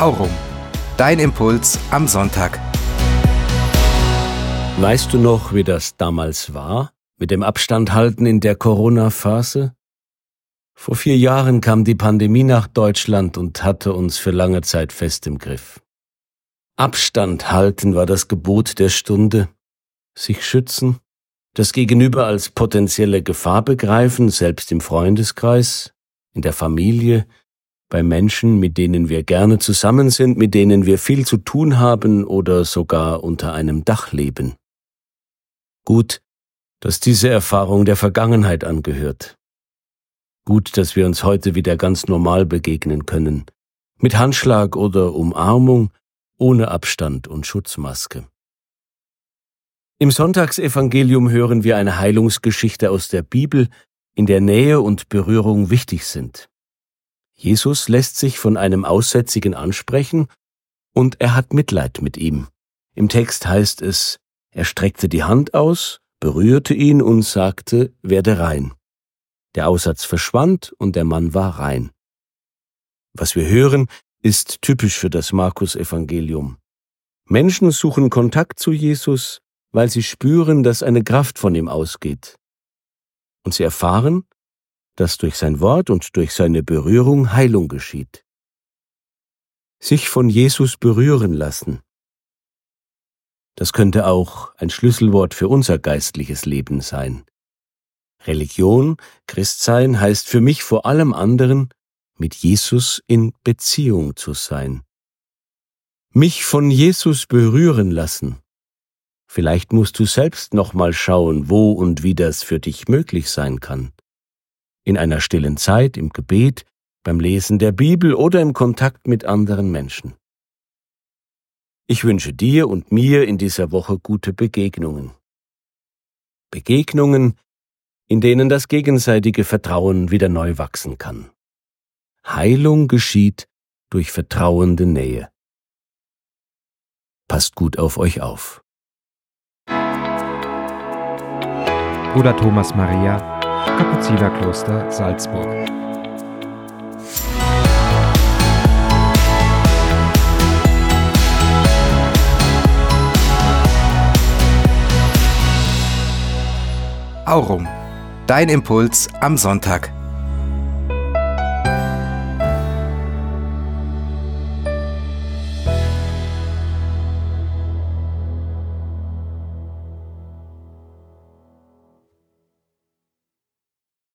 Aurum. Dein Impuls am Sonntag. Weißt du noch, wie das damals war? Mit dem Abstand halten in der Corona-Phase? Vor vier Jahren kam die Pandemie nach Deutschland und hatte uns für lange Zeit fest im Griff. Abstand halten war das Gebot der Stunde. Sich schützen, das Gegenüber als potenzielle Gefahr begreifen, selbst im Freundeskreis, in der Familie, bei Menschen, mit denen wir gerne zusammen sind, mit denen wir viel zu tun haben oder sogar unter einem Dach leben. Gut, dass diese Erfahrung der Vergangenheit angehört. Gut, dass wir uns heute wieder ganz normal begegnen können, mit Handschlag oder Umarmung, ohne Abstand und Schutzmaske. Im Sonntagsevangelium hören wir eine Heilungsgeschichte aus der Bibel, in der Nähe und Berührung wichtig sind. Jesus lässt sich von einem Aussätzigen ansprechen und er hat Mitleid mit ihm. Im Text heißt es, er streckte die Hand aus, berührte ihn und sagte, werde rein. Der Aussatz verschwand und der Mann war rein. Was wir hören, ist typisch für das Markus-Evangelium. Menschen suchen Kontakt zu Jesus, weil sie spüren, dass eine Kraft von ihm ausgeht. Und sie erfahren, dass durch sein Wort und durch seine Berührung Heilung geschieht. Sich von Jesus berühren lassen. Das könnte auch ein Schlüsselwort für unser geistliches Leben sein. Religion, Christsein heißt für mich vor allem anderen, mit Jesus in Beziehung zu sein. Mich von Jesus berühren lassen. Vielleicht musst du selbst noch mal schauen, wo und wie das für dich möglich sein kann in einer stillen Zeit, im Gebet, beim Lesen der Bibel oder im Kontakt mit anderen Menschen. Ich wünsche dir und mir in dieser Woche gute Begegnungen. Begegnungen, in denen das gegenseitige Vertrauen wieder neu wachsen kann. Heilung geschieht durch vertrauende Nähe. Passt gut auf euch auf. Bruder Thomas Maria Kapuzinerkloster Salzburg. Aurum. Dein Impuls am Sonntag.